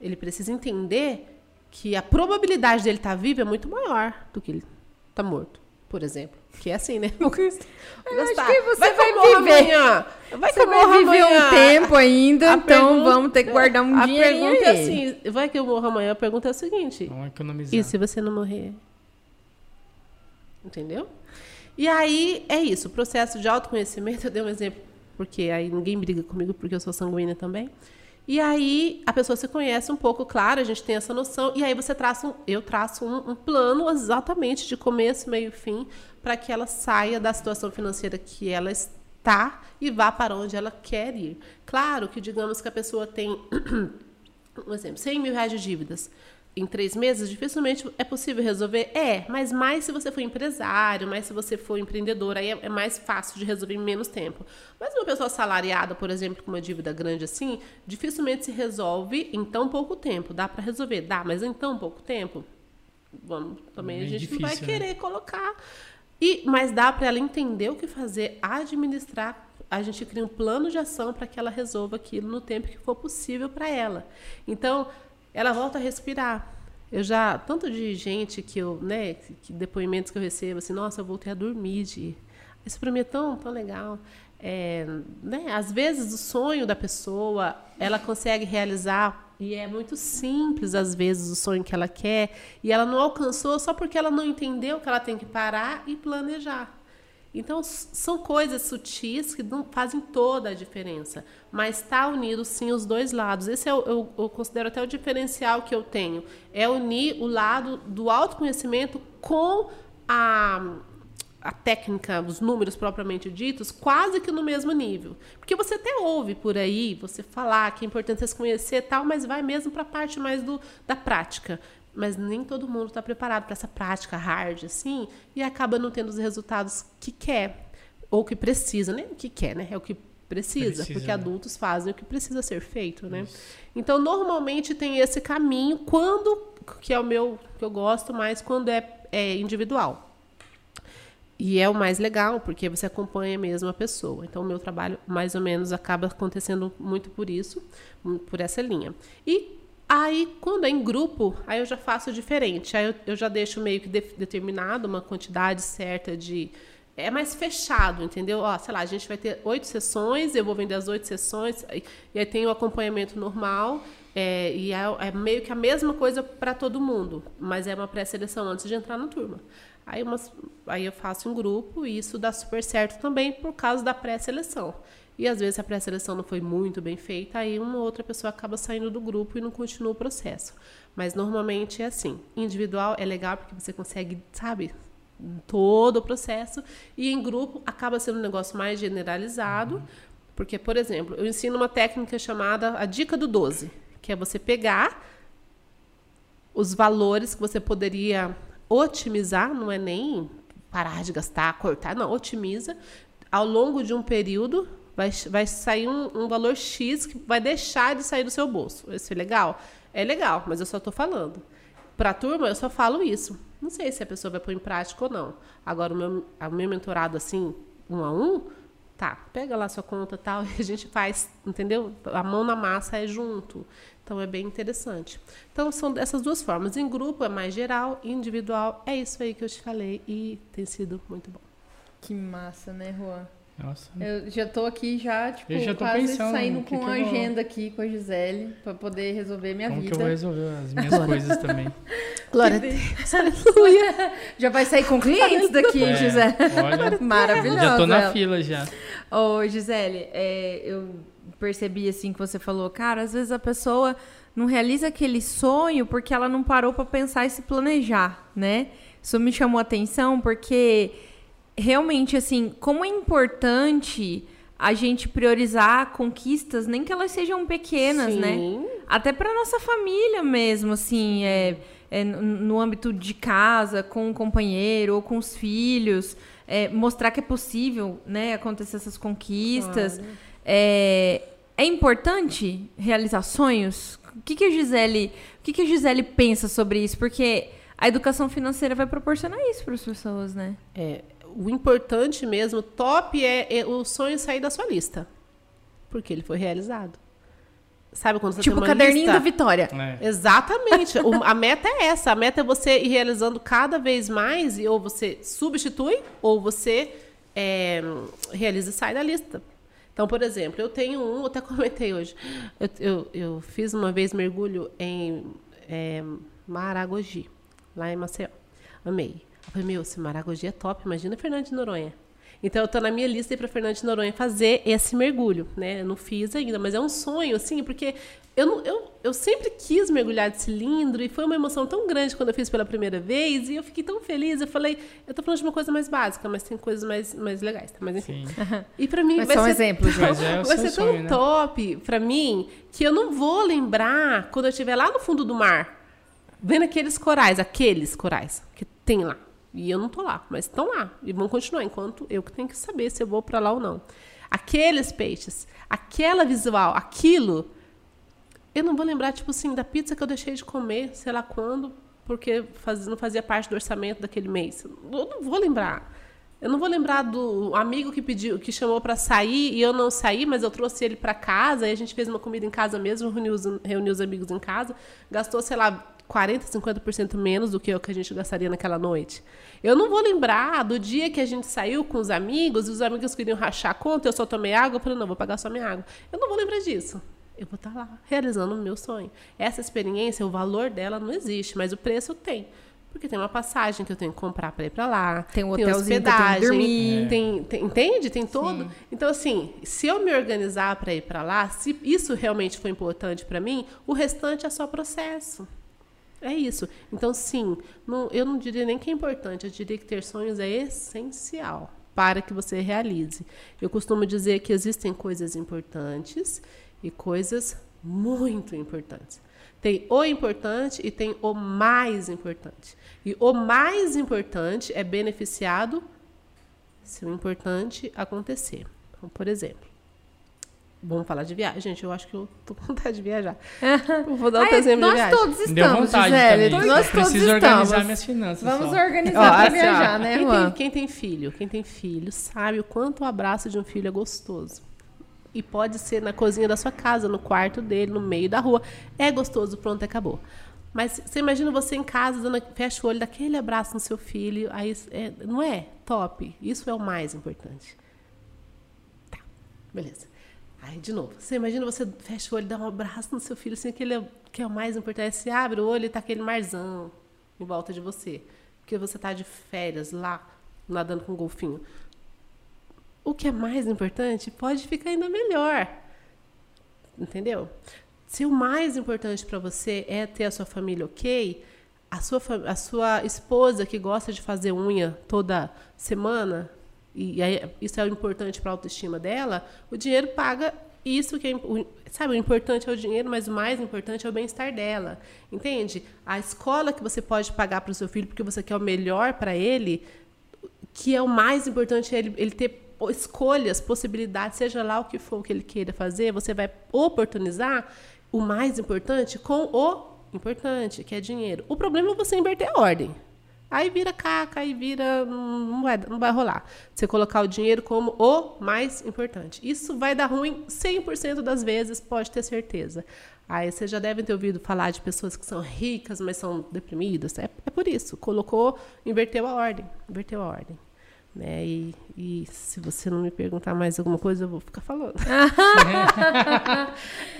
Ele precisa entender que a probabilidade dele estar vivo é muito maior do que ele estar morto, por exemplo. Que é assim, né? Vou gastar. Eu acho que você vai, que vai eu morro viver. amanhã. Vai que Você eu morro vai viver amanhã. um tempo ainda, A então pergunta- vamos ter que guardar um A dinheirinho pergunta é aí. assim, vai que eu morro amanhã, a pergunta é a seguinte. Vamos economizar. E se você não morrer? Entendeu? E aí é isso, o processo de autoconhecimento, eu dei um exemplo, porque aí ninguém briga comigo porque eu sou sanguínea também. E aí a pessoa se conhece um pouco, claro, a gente tem essa noção, e aí você traça um, eu traço um, um plano exatamente de começo, meio e fim, para que ela saia da situação financeira que ela está e vá para onde ela quer ir. Claro que digamos que a pessoa tem um exemplo, 100 mil reais de dívidas em três meses, dificilmente é possível resolver? É, mas mais se você for empresário, mais se você for empreendedor, aí é, é mais fácil de resolver em menos tempo. Mas uma pessoa assalariada, por exemplo, com uma dívida grande assim, dificilmente se resolve em tão pouco tempo. Dá para resolver? Dá, mas em tão pouco tempo? Vamos, também a Bem gente não vai difícil, né? querer colocar. E, mas dá para ela entender o que fazer, administrar. A gente cria um plano de ação para que ela resolva aquilo no tempo que for possível para ela. Então, ela volta a respirar. Eu já, tanto de gente que eu, né, que- depoimentos que eu recebo, assim, nossa, eu voltei a dormir de. Isso para mim é tão, tão legal. É, né, às vezes o sonho da pessoa, ela consegue realizar e é muito simples às vezes o sonho que ela quer e ela não alcançou só porque ela não entendeu que ela tem que parar e planejar. Então, são coisas sutis que não fazem toda a diferença. Mas está unido, sim, os dois lados. Esse é o, eu, eu considero até o diferencial que eu tenho. É unir o lado do autoconhecimento com a, a técnica, os números propriamente ditos, quase que no mesmo nível. Porque você até ouve por aí, você falar que é importante você se conhecer e tal, mas vai mesmo para a parte mais do, da prática mas nem todo mundo está preparado para essa prática hard assim e acaba não tendo os resultados que quer ou que precisa, nem o que quer, né? É o que precisa, Precisa, porque né? adultos fazem o que precisa ser feito, né? Então normalmente tem esse caminho quando que é o meu que eu gosto mais quando é, é individual. E é o mais legal, porque você acompanha mesmo a pessoa. Então, o meu trabalho, mais ou menos, acaba acontecendo muito por isso, por essa linha. E aí, quando é em grupo, aí eu já faço diferente. Aí eu, eu já deixo meio que de- determinado uma quantidade certa de. É mais fechado, entendeu? Ó, sei lá, a gente vai ter oito sessões, eu vou vender as oito sessões, e aí tem o acompanhamento normal, é, e é, é meio que a mesma coisa para todo mundo, mas é uma pré-seleção antes de entrar na turma. Aí, umas, aí eu faço em grupo e isso dá super certo também por causa da pré-seleção. E às vezes a pré-seleção não foi muito bem feita, aí uma outra pessoa acaba saindo do grupo e não continua o processo. Mas normalmente é assim. Individual é legal porque você consegue, sabe, todo o processo. E em grupo acaba sendo um negócio mais generalizado. Porque, por exemplo, eu ensino uma técnica chamada a dica do 12, que é você pegar os valores que você poderia otimizar, não é nem parar de gastar, cortar, não, otimiza. Ao longo de um período, vai, vai sair um, um valor X que vai deixar de sair do seu bolso. Isso é legal? É legal, mas eu só estou falando. Para a turma, eu só falo isso. Não sei se a pessoa vai pôr em prática ou não. Agora, o meu, o meu mentorado, assim, um a um, Tá, pega lá sua conta tal, e a gente faz, entendeu? A mão na massa é junto. Então é bem interessante. Então são dessas duas formas. Em grupo é mais geral, individual é isso aí que eu te falei e tem sido muito bom. Que massa, né, Juan? Nossa. Eu já tô aqui já, tipo, Eu já tô quase pensando saindo que com que a eu vou- agenda aqui com a Gisele pra poder resolver minha Como que vida. eu vou resolver as minhas coisas também? Glória a Que Deus, aleluia. Já vai sair com clientes daqui, É, Gisele. olha, Maravilhosa. já tô na ela. fila já. Ô, Gisele, é, eu percebi assim que você falou, cara, às vezes a pessoa não realiza aquele sonho porque ela não parou pra pensar e se planejar, né? Isso me chamou a atenção porque realmente assim, como é importante a gente priorizar conquistas, nem que elas sejam pequenas, né? Sim. Até para nossa família mesmo, assim, é, é, no- âmbito de casa, com o companheiro ou com os filhos, é, mostrar que é possível, né, acontecer essas conquistas. É, é importante realizar sonhos? O que, que a Gisele, o que, que a Gisele pensa sobre isso? Porque a educação financeira vai proporcionar isso para as pessoas, né? É, o importante mesmo, top é, é o sonho sair da sua lista. Porque ele foi realizado. Sabe quando você tipo o tem uma caderninho lista? da Vitória. É. Exatamente. O- a meta é essa. A meta é você ir realizando cada vez mais e ou você substitui ou você é, realiza e sai da lista. Então, por exemplo, eu tenho um, até comentei hoje. Eu, eu, eu fiz uma vez mergulho em é, Maragogi, lá em Maceió. Amei. Eu falei, meu, esse Maragogi é top, imagina Fernando de Noronha. Então, eu tô na minha lista para Fernando de Noronha fazer esse mergulho, né? Eu não fiz ainda, mas é um sonho, assim, porque eu, não- eu, eu sempre quis mergulhar de cilindro e foi uma emoção tão grande quando eu fiz pela primeira vez e eu fiquei tão feliz. Eu falei, eu tô falando de uma coisa mais básica, mas tem coisas mais, mais legais, tá? Mas enfim. Sim. E pra mim Mas vai só um ser exemplo, tão, Mas é o vai ser tão sonho, né? top pra mim que eu não vou lembrar quando eu estiver lá no fundo do mar, vendo aqueles corais, aqueles corais que tem lá. E eu não tô lá, mas estão lá e vão continuar enquanto eu que tenho que saber se eu vou pra lá ou não. Aqueles peixes, aquela visual, aquilo eu não vou lembrar, tipo assim, da pizza que eu deixei de comer, sei lá quando, porque faz- não fazia parte do orçamento daquele mês. Eu não vou lembrar. Eu não vou lembrar do amigo que pediu, que chamou para sair e eu não saí, mas eu trouxe ele para casa e a gente fez uma comida em casa mesmo, reuniu os, reuniu os amigos em casa, gastou, sei lá, 40, 50% menos do que o que a gente gastaria naquela noite. Eu não vou lembrar do dia que a gente saiu com os amigos e os amigos queriam rachar a conta, eu só tomei água, eu falei, não, vou pagar só minha água. Eu não vou lembrar disso. Eu vou estar lá, realizando o meu sonho. Essa experiência, o valor dela não existe, mas o preço tem. Porque tem uma passagem que eu tenho que comprar para ir para lá. Tem um hotelzinho que eu tenho que dormir. Tem, tem- entende? Tem todo. Então, assim, se eu me organizar para ir para lá, se isso realmente foi importante para mim, o restante é só processo. É isso. Então, sim, não- eu não diria nem que é importante, eu diria que ter sonhos é essencial para que você realize. Eu costumo dizer que existem coisas importantes e coisas muito importantes. Tem o importante e tem o mais importante. E o mais importante é beneficiado se o importante acontecer. Então, por exemplo, vamos falar de viagem. Gente, eu acho que eu tô com vontade de viajar. Eu vou dar outro Ai, exemplo de nós viagem. todos Deu estamos, vontade Gisele. também. Nós Eu todos preciso estamos. organizar minhas finanças. Vamos só. organizar Ó, pra assim, ó, viajar, né, quem tem, quem tem filho, quem tem filho sabe o quanto o abraço de um filho é gostoso. E pode ser na cozinha da sua casa, no quarto dele, no meio da rua. É gostoso, pronto, acabou. Mas você imagina você em casa, dando, fecha o olho, daquele abraço no seu filho, aí é- não é top? Isso é o mais importante. Tá, beleza. Aí, de novo, você imagina você fecha o olho, dá um abraço no seu filho, assim, aquele é- que é o mais importante. Você abre o olho e tá aquele marzão em volta de você. Porque você tá de férias lá, nadando com um golfinho. O que é mais importante pode ficar ainda melhor. Entendeu? Se o mais importante para você é ter a sua família ok, a sua, a sua esposa que gosta de fazer unha toda semana, e isso é importante para a autoestima dela, o dinheiro paga isso que é, o- sabe, o importante é o dinheiro, mas o mais importante é o bem-estar dela. Entende? A escola que você pode pagar para o seu filho porque você quer o melhor para ele, que é o mais importante é ele, ele ter escolhas, possibilidades, seja lá o que for que ele queira fazer, você vai oportunizar o mais importante com o importante, que é dinheiro. O problema é você inverter a ordem. Aí vira caca, aí vira. Não vai, não vai rolar. Você colocar o dinheiro como o mais importante. Isso vai dar ruim 100% das vezes, pode ter certeza. Aí você já deve ter ouvido falar de pessoas que são ricas, mas são deprimidas. É, é por isso. Colocou, inverteu a ordem. Inverteu a ordem. Né? E, e se você não me perguntar mais alguma coisa, eu vou ficar falando.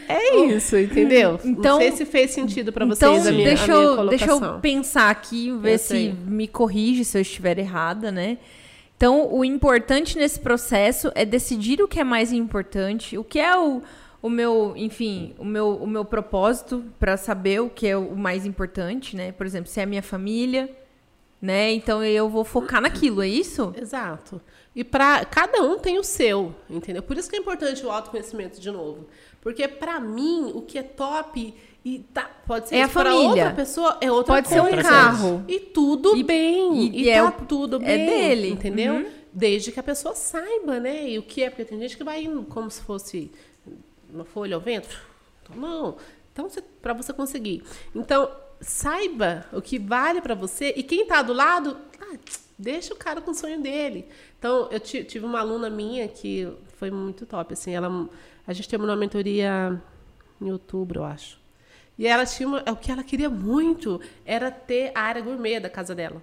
é isso, entendeu? Então- não sei se fez sentido para vocês Então, a minha, deixa, a minha eu, deixa eu pensar aqui, ver Eu se sei. me corrige se eu estiver errada, né? Então, o importante nesse processo é decidir o que é mais importante, o que é o, o meu, enfim, o meu, o meu propósito para saber o que é o mais importante, né? Por exemplo, se é a minha família, né? Então eu vou focar naquilo, é isso? Exato. E para cada um tem o seu, entendeu? Por isso que é importante o autoconhecimento de novo. Porque para mim, o que é top e tá, pode ser É a isso pra família. outra pessoa, é outra Pode ser um coisa. carro. E tudo E- bem. e- E, e é tá o- tudo é bem. dele. Entendeu? Uhum. Desde que a pessoa saiba, né? E o que é, porque tem gente que vai indo como se fosse uma folha ao vento. Então, não. Então, para você conseguir. Então, saiba o que vale para você e quem tá do lado, ah, deixa o cara com o sonho dele. Então, eu ti- tive uma aluna minha que foi muito top, assim, ela a gente terminou a mentoria em outubro, eu acho. E ela tinha uma, o que ela queria muito era ter a área gourmet da casa dela.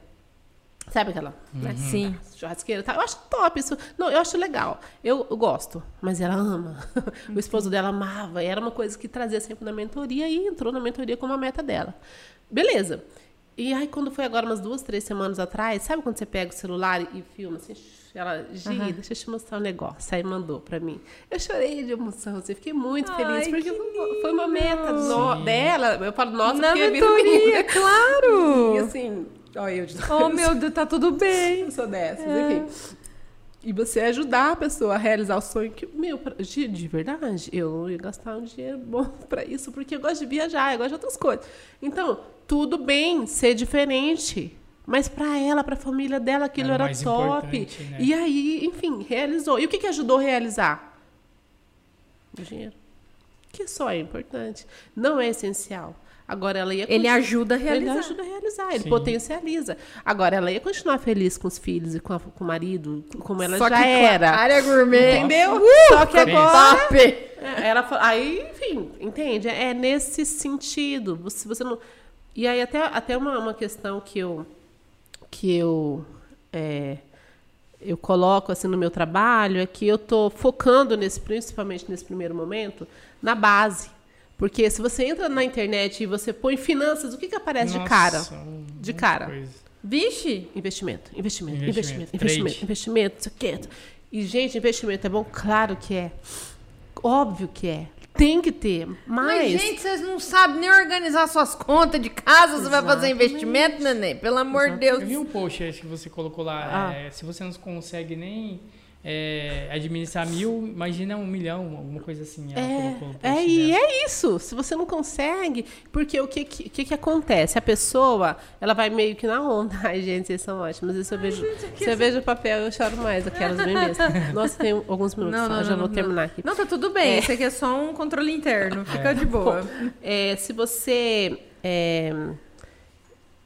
Sabe aquela? né? Sim. churrasqueira tal. Eu acho top isso. Não, eu acho legal. Eu, eu gosto, mas ela ama. o esposo dela amava. E era uma coisa que trazia sempre na mentoria e entrou na mentoria como a meta dela. Beleza. E aí, quando foi agora, umas duas, três semanas atrás, sabe quando você pega o celular e, filma assim? Ela, Gi, deixa eu te mostrar um negócio. Aí mandou pra mim. Eu chorei de emoção, assim, fiquei muito Ai, feliz, porque que foi uma meta no- dela. Eu falo, nossa, Na porque vira mentoria, menina. claro! E assim, olha eu de Oh, meu Deus, tá tudo bem. eu sou dessas, É. enfim. E você ajudar a pessoa a realizar o sonho que, meu, de, de verdade, eu não ia gastar um dinheiro bom pra isso, porque eu gosto de viajar, eu gosto de outras coisas. Então, tudo bem ser diferente. Mas pra ela, pra família dela, aquilo Era era, top. né? E aí, enfim, realizou. E o que, que ajudou a realizar? O dinheiro. Que só é importante. Não é essencial. Agora ela ia Ele ajuda a ele realizar. ajuda a realizar, ele Sim. potencializa. Agora, ela ia continuar feliz com os filhos e com, a- com o marido, como ela Só já que com a era. área gourmet. Entendeu? Uh, Só que agora. Top! é, Ela, aí, enfim, entende? É nesse sentido. Você, você não. E aí, até, até uma, uma questão que eu. Que eu. é, eu coloco assim no meu trabalho é que eu tô focando nesse principalmente nesse primeiro momento na base porque se você entra na internet e você põe finanças o que que aparece de Nossa, cara um de cara. coisa. Vixe! Investimento, investimento, Investimento, investimento, investimento, investimento, isso aqui. E, gente, investimento é bom? Claro que é. Óbvio que é. Tem que ter. Mas. Mas, gente, vocês não sabem nem organizar suas contas de casa, você vai fazer Exatamente. investimento, neném? Pelo amor de Deus. Eu vi um post que você colocou lá. Ah. é, se você não consegue nem é, administrar mil, imagina um milhão, alguma coisa assim. Ela É, colocou é, e dela. é isso. Se você não consegue, porque o que, que, que que acontece? A pessoa, ela vai meio que na onda. Ai, gente, vocês são ótimos. Isso eu vejo, se eu vejo o papel, eu choro mais, aquelas bem bestas. Nossa, tem alguns minutos, Não, não, eu já não, vou não. terminar aqui. Não, tá tudo bem. É. Isso aqui é só um controle interno. Fica de boa. É, se você é,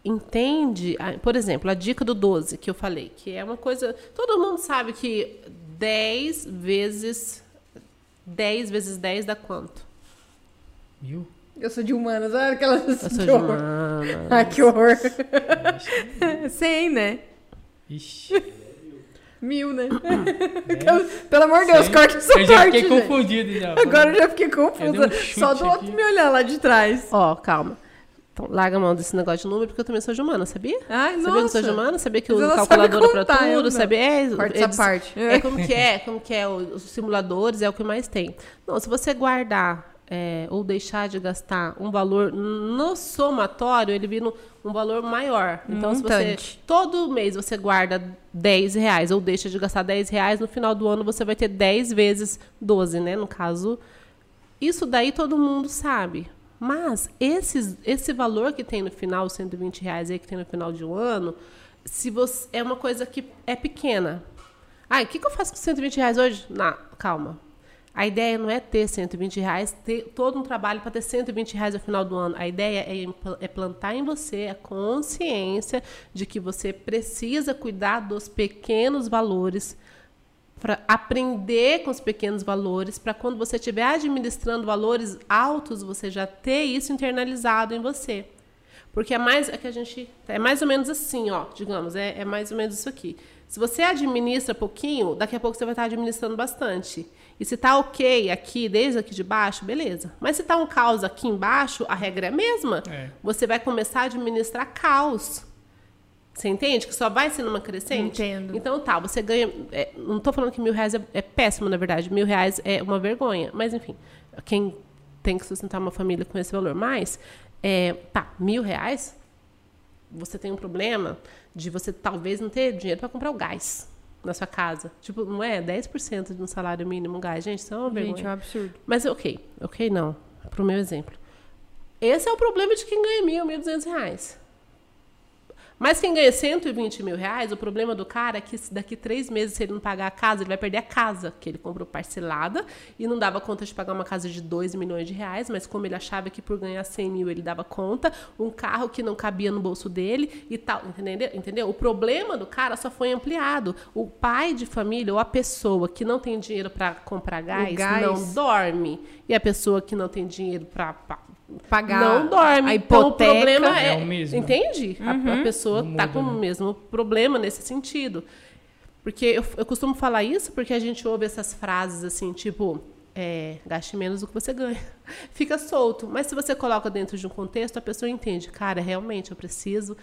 entende, por exemplo, a dica do 12 que eu falei, que é uma coisa. Todo mundo sabe que 10 vezes. 10 vezes 10 dá quanto? Mil? Eu sou de humanas. Olha aquela... Eu sou que de horror. humana. Ah, que horror. 100, né? Ixi. Mil, né? dez, Pelo amor de Deus, cem. corta essa Eu já parte, fiquei confundido já. Agora eu já fiquei confusa. um Só do outro aqui. me olhar lá de trás. Ó, calma. Então, larga a mão desse negócio de número, porque eu também sou de humana, sabia? Ai, Sabia que eu nossa. sou de humana? Sabia que eu uso calculadora eu tudo? Sabia? É, essa eles- parte. É como que é, como que é, os simuladores é o que mais tem. Não, se você guardar é, ou deixar de gastar um valor no somatório, ele vira um, valor maior. Então, se você todo mês você guarda 10 reais ou deixa de gastar 10 reais, no final do ano você vai ter 10 vezes 12, né? No caso, isso daí todo mundo sabe. Mas esses, esse valor que tem no final, os 120 reais aí que tem no final de um ano, se você é uma coisa que é pequena. Ah, o que, que eu faço com 120 reais hoje? Não, calma. A ideia não é ter 120 reais, ter todo um trabalho para ter 120 reais no final do ano. A ideia é, é plantar em você a consciência de que você precisa cuidar dos pequenos valores, para aprender com os pequenos valores, para quando você estiver administrando valores altos, você já ter isso internalizado em você. Porque é mais é que a gente é mais ou menos assim, ó, digamos, é, é mais ou menos isso aqui. Se você administra pouquinho, daqui a pouco você vai estar administrando bastante. E se tá ok aqui, desde aqui de baixo, beleza. Mas se tá um caos aqui embaixo, a regra é a mesma. É. Você vai começar a administrar caos. Você entende? Que só vai ser numa crescente? Entendo. Então tá, você ganha. é, não tô falando que mil reais é, é péssimo, na verdade. Mil reais é uma vergonha. Mas enfim, quem tem que sustentar uma família com esse valor. Mas, é, tá, mil reais, você tem um problema de você talvez não ter dinheiro para comprar o gás na sua casa. Tipo, não é 10% de um salário mínimo gás. Gente, isso é uma vergonha. Gente, é um absurdo. Mas ok, ok não. Pro meu exemplo. Esse é o problema de quem ganha mil, mil duzentos reais. Mas quem ganha 120 mil reais, o problema do cara é que daqui três meses, se ele não pagar a casa, ele vai perder a casa, que ele comprou parcelada e não dava conta de pagar uma casa de 2 milhões de reais, mas como ele achava que por ganhar 100 mil ele dava conta, um carro que não cabia no bolso dele e tal, entendeu? entendeu? O problema do cara só foi ampliado. O pai de família ou a pessoa que não tem dinheiro para comprar gás, gás. não dorme. E a pessoa que não tem dinheiro para Pagar não dorme. a Então, o hipoteca. problema É é, o mesmo. Entende? A- A, pessoa Não tá muda, com o né? mesmo problema nesse sentido. Porque eu, eu costumo falar isso porque a gente ouve essas frases assim, tipo, é, gaste menos do que você ganha. Fica solto. Mas se você coloca dentro de um contexto, a pessoa entende. Cara, realmente eu preciso.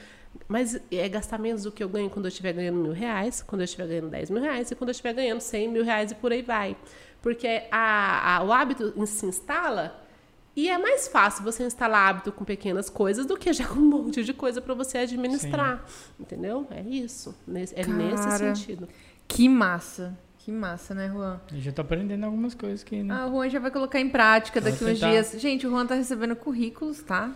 Mas é gastar menos do que eu ganho quando eu estiver ganhando mil reais, quando eu estiver ganhando 10 mil reais e quando eu estiver ganhando 100 mil reais e por aí vai. Porque a, a- o hábito se instala e é mais fácil você instalar hábito com pequenas coisas do que já com um monte de coisa para você administrar. Entendeu? É isso. Nesse- é nesse Cara. sentido. Que massa. Que massa, né, Juan? Eu já tô aprendendo algumas coisas aqui, né? Ah, o Juan já vai colocar em prática daqui uns dias. Gente, o Juan tá recebendo currículos, tá?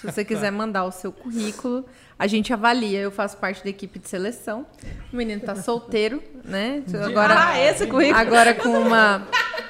Se você quiser mandar o seu currículo, a gente avalia. Eu faço parte da equipe de seleção. O menino tá solteiro, né? Agora, Ah, esse currículo. agora com uma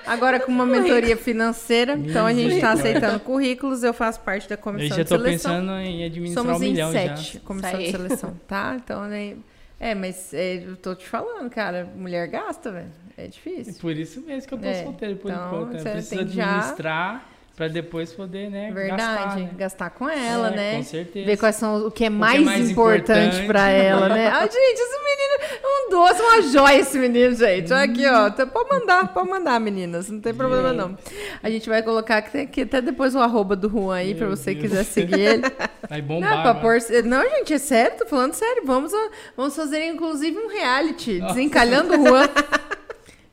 agora com uma mentoria financeira. Então a gente tá aceitando currículos. Eu faço parte da Eu comissão já de seleção. pensando em administrar Somos um em milhão sete, já. comissão de Isso aí. seleção, tá? Então, né? É, mas é, eu tô te falando, cara, mulher gasta, velho. É É difícil. por isso mesmo que eu tô É, solteiro por então, enquanto. né? você Precisa tem que já- administrar pra depois poder, né, Verdade, gastar, né? gastar com ela, É, né? com certeza. Ver quais são o que é que é mais, mais importante, importante. pra ela, né? Ah, gente, esse menino é um doce, uma joia esse menino, gente. Olha aqui, ó. Tá- Pode mandar, pode mandar, meninas. Não tem problema, não. A gente vai colocar aqui, até depois o arroba do Juan aí, pra Meu você Deus. quiser seguir ele. Vai Não, bombar, pra mano. pôr... não, gente, é sério, tô falando sério. Vamos, a- vamos fazer, inclusive, um reality. Desencalhando o Juan.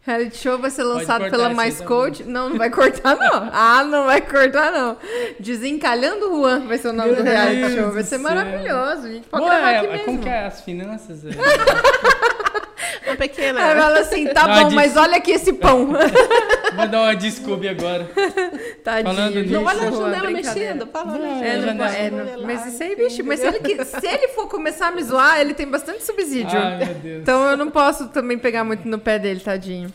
Reality show vai ser lançado pela Mais Coach. Não, não vai cortar, não. Ah, não vai cortar, não. Desencalhando Juan vai ser o nome do reality Deus show. Vai ser céu. maravilhoso. A gente pode Ué, gravar aqui é, mesmo. como que é as finanças? Uma pequena. Aí fala assim, tá Não, bom, mas olha aqui esse pão. Vou dar uma Descube agora. Tadinho. Falando nisso, Não olha a janela mexendo. Fala, Não, né? É, não, é, não- mas isso aí, bicho, mas se ele, que- se ele for começar a me zoar, ele tem bastante subsídio. Ai, meu Deus. Então eu não posso também pegar muito no pé dele, tadinho.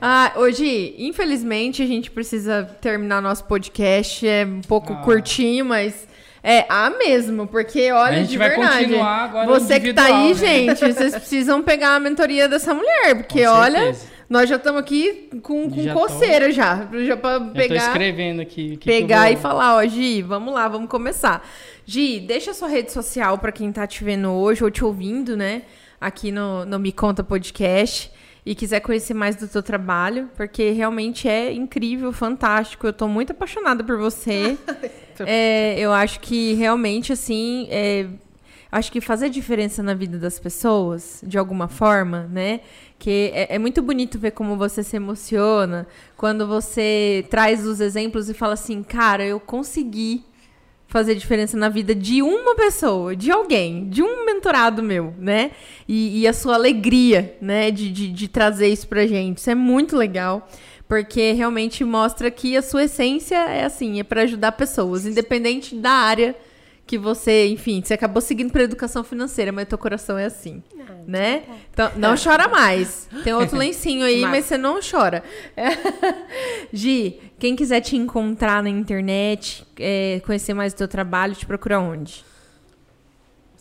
Ah, hoje, infelizmente, a gente precisa terminar nosso podcast. É um pouco Ah. curtinho, mas é a mesmo, porque olha, A gente de vai verdade. continuar agora Você que tá aí, né? gente, vocês precisam pegar a mentoria dessa mulher, porque olha, nós já estamos aqui com, com Já tô- coceira já, já Eu tô pegar escrevendo aqui. pegar eu e vou- falar, ó, Gi, vamos lá, vamos começar. Gi, deixa a sua rede social pra quem tá te vendo hoje ou te ouvindo, né? Aqui no, no Me Conta Podcast. E quiser conhecer mais do teu trabalho, porque realmente é incrível, fantástico. Eu tô muito apaixonada por você. É, eu acho que realmente, assim, é, acho que fazer diferença na vida das pessoas, de alguma forma, né? Que é, é muito bonito ver como você se emociona quando você traz os exemplos e fala assim, cara, eu consegui fazer diferença na vida de uma pessoa, de alguém, de um mentorado meu, né? E, e a sua alegria, né, de, de, de trazer isso pra gente. Isso é muito legal, porque realmente mostra que a sua essência é assim, é para ajudar pessoas, independente da área que você, enfim, você acabou seguindo para educação financeira, mas teu coração é assim, né? Então, não chora mais. Tem outro lencinho aí, mas, Mas- você não chora. Gi, quem quiser te encontrar na internet, é, conhecer mais do teu trabalho, te procura onde?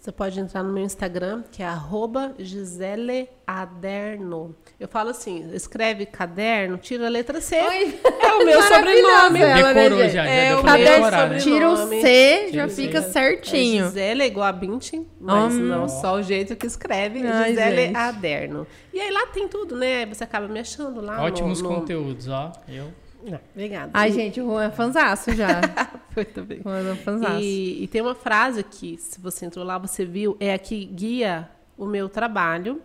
Você pode entrar no meu Instagram, que é arroba Gisele Aderno. Eu falo assim, escreve caderno, tira a letra C. Oi. É o meu sobrenome. Ela, né, Decorou gente? já, já É, o decorar, né? sobrenome. Tira o C, já o C. fica É certinho. Gisele é igual a Bintin, mas Hum. não só o jeito que escreve. Ai, Gisele gente. Aderno. E aí lá tem tudo, né? Aí você acaba me achando lá. Ótimos no, no... conteúdos, ó. Eu. Não, obrigada. Ai, gente, o Juan é fanzaço já. Muito bem. O Juan é fanzaço. E, e tem uma frase que, se você entrou lá, você viu, é a que guia o meu trabalho,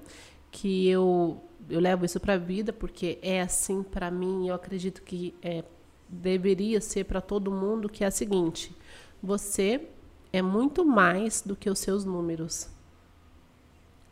que eu, eu levo isso para a vida, porque é assim para mim, eu acredito que é, deveria ser para todo mundo, que é a seguinte: você é muito mais do que os seus números.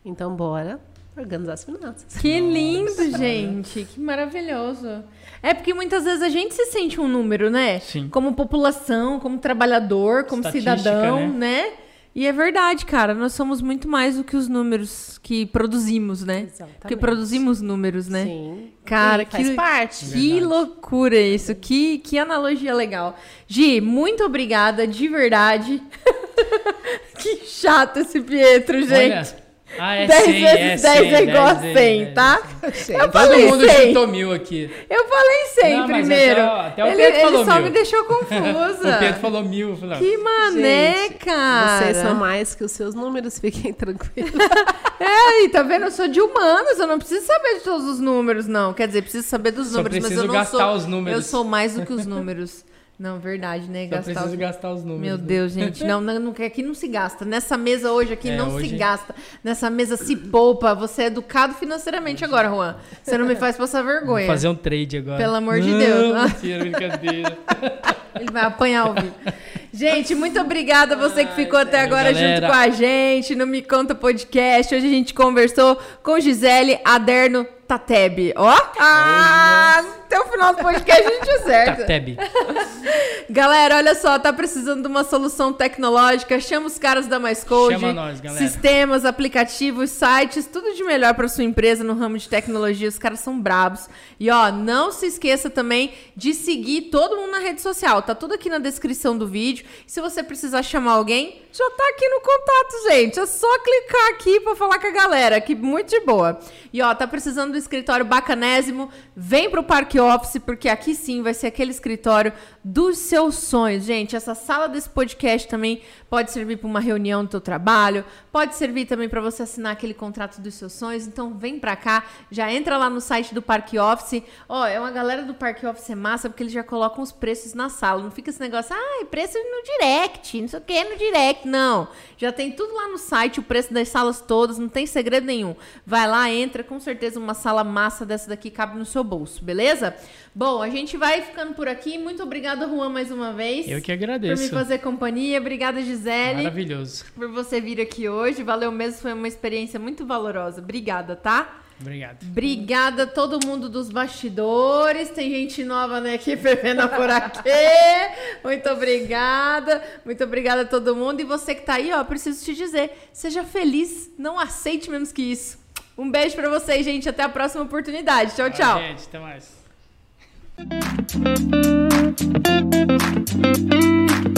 Então, bora organizar as finanças. Que lindo, gente. Que maravilhoso. É porque muitas vezes a gente se sente um número, né? Sim. Como população, como trabalhador, como cidadão, né? E é verdade, cara. Nós somos muito mais do que os números que produzimos, né? Exatamente. Porque produzimos números, né? Sim. Cara, faz que- parte. Que Verdade. loucura isso. Que, que analogia legal. Gi, muito obrigada, de verdade. que chato esse Pietro, gente. Olha. Ah, é 10 100, vezes é 10 100, é igual a 10, 100, 10, tá? 10. Eu Todo falei mundo 100. chutou mil aqui. Eu falei 100 Não, primeiro. até até o ele Pedro ele falou só mil. me deixou confusa. O Pedro falou mil. ó, Que mané, Gente, cara. Vocês são mais que os seus números, fiquem tranquilos. É, e tá vendo? Eu sou de humanos, eu não preciso saber de todos os números, não. Quer dizer, preciso saber dos Só números, mas preciso eu não gastar sou. os números. Eu sou mais do que os números. Não, verdade, né? Só Gastar preciso os... gastar os números. Meu né? Deus, gente. Não, não, não, aqui não se gasta. Nessa mesa hoje aqui É, não se hoje- gasta. Nessa mesa se poupa. Você é educado financeiramente agora, Juan. Você não me faz passar Vou vergonha. fazer um trade agora. Pelo amor de Não, Deus. Ah. Mentira, brincadeira. Ele vai apanhar ao vivo. Gente, muito obrigada a você que ficou até agora Galera. junto com a gente no Me Conta Podcast. Hoje a gente conversou com Gisele Aderno Tateb. Ó, ah, até o final do podcast a gente acerta. Tateb. Galera, olha só, tá precisando de uma solução tecnológica? Chama os caras da Mais Code. Chama nós, galera. Sistemas, aplicativos, sites, tudo de melhor para sua empresa no ramo de tecnologia. Os caras são brabos. E ó, não se esqueça também de seguir todo mundo na rede social. Tá tudo aqui na descrição do vídeo. Se você precisar chamar alguém, já tá aqui no contato, gente. É só clicar aqui para falar com a galera, que muito de boa. E ó, tá precisando do escritório bacanésimo? Vem pro Parque Office, porque aqui sim vai ser aquele escritório dos seus sonhos. Gente, essa sala desse podcast também pode servir para uma reunião do teu trabalho, pode servir também para você assinar aquele contrato dos seus sonhos. Então vem para cá, já entra lá no site do Parque Office. Ó, é uma galera do Parque Office é massa porque eles já colocam os preços na sala. Não fica esse negócio, ah, preço no direct, não sei o que no direct. Não, já tem tudo lá no site, o preço das salas todas, não tem segredo nenhum. Vai lá, entra, com certeza uma sala massa dessa daqui cabe no seu bolso, beleza? Bom, a gente vai ficando por aqui. Muito obrigada, Juan, mais uma vez. Eu que Por me agradeço. fazer companhia. Obrigada, Gisele, Maravilhoso. por você vir aqui hoje. Valeu mesmo, foi uma experiência muito valorosa. Obrigada, tá? Obrigado. Obrigada a todo mundo dos bastidores. Tem gente nova na equipe vendo por aqui. Muito obrigada. Muito obrigada a todo mundo. E você que tá aí, ó, preciso te dizer, seja feliz, não aceite menos que isso. Um beijo pra vocês, gente. Até a próxima oportunidade. Tchau, tchau. Tchau, gente. Até mais. Thank you.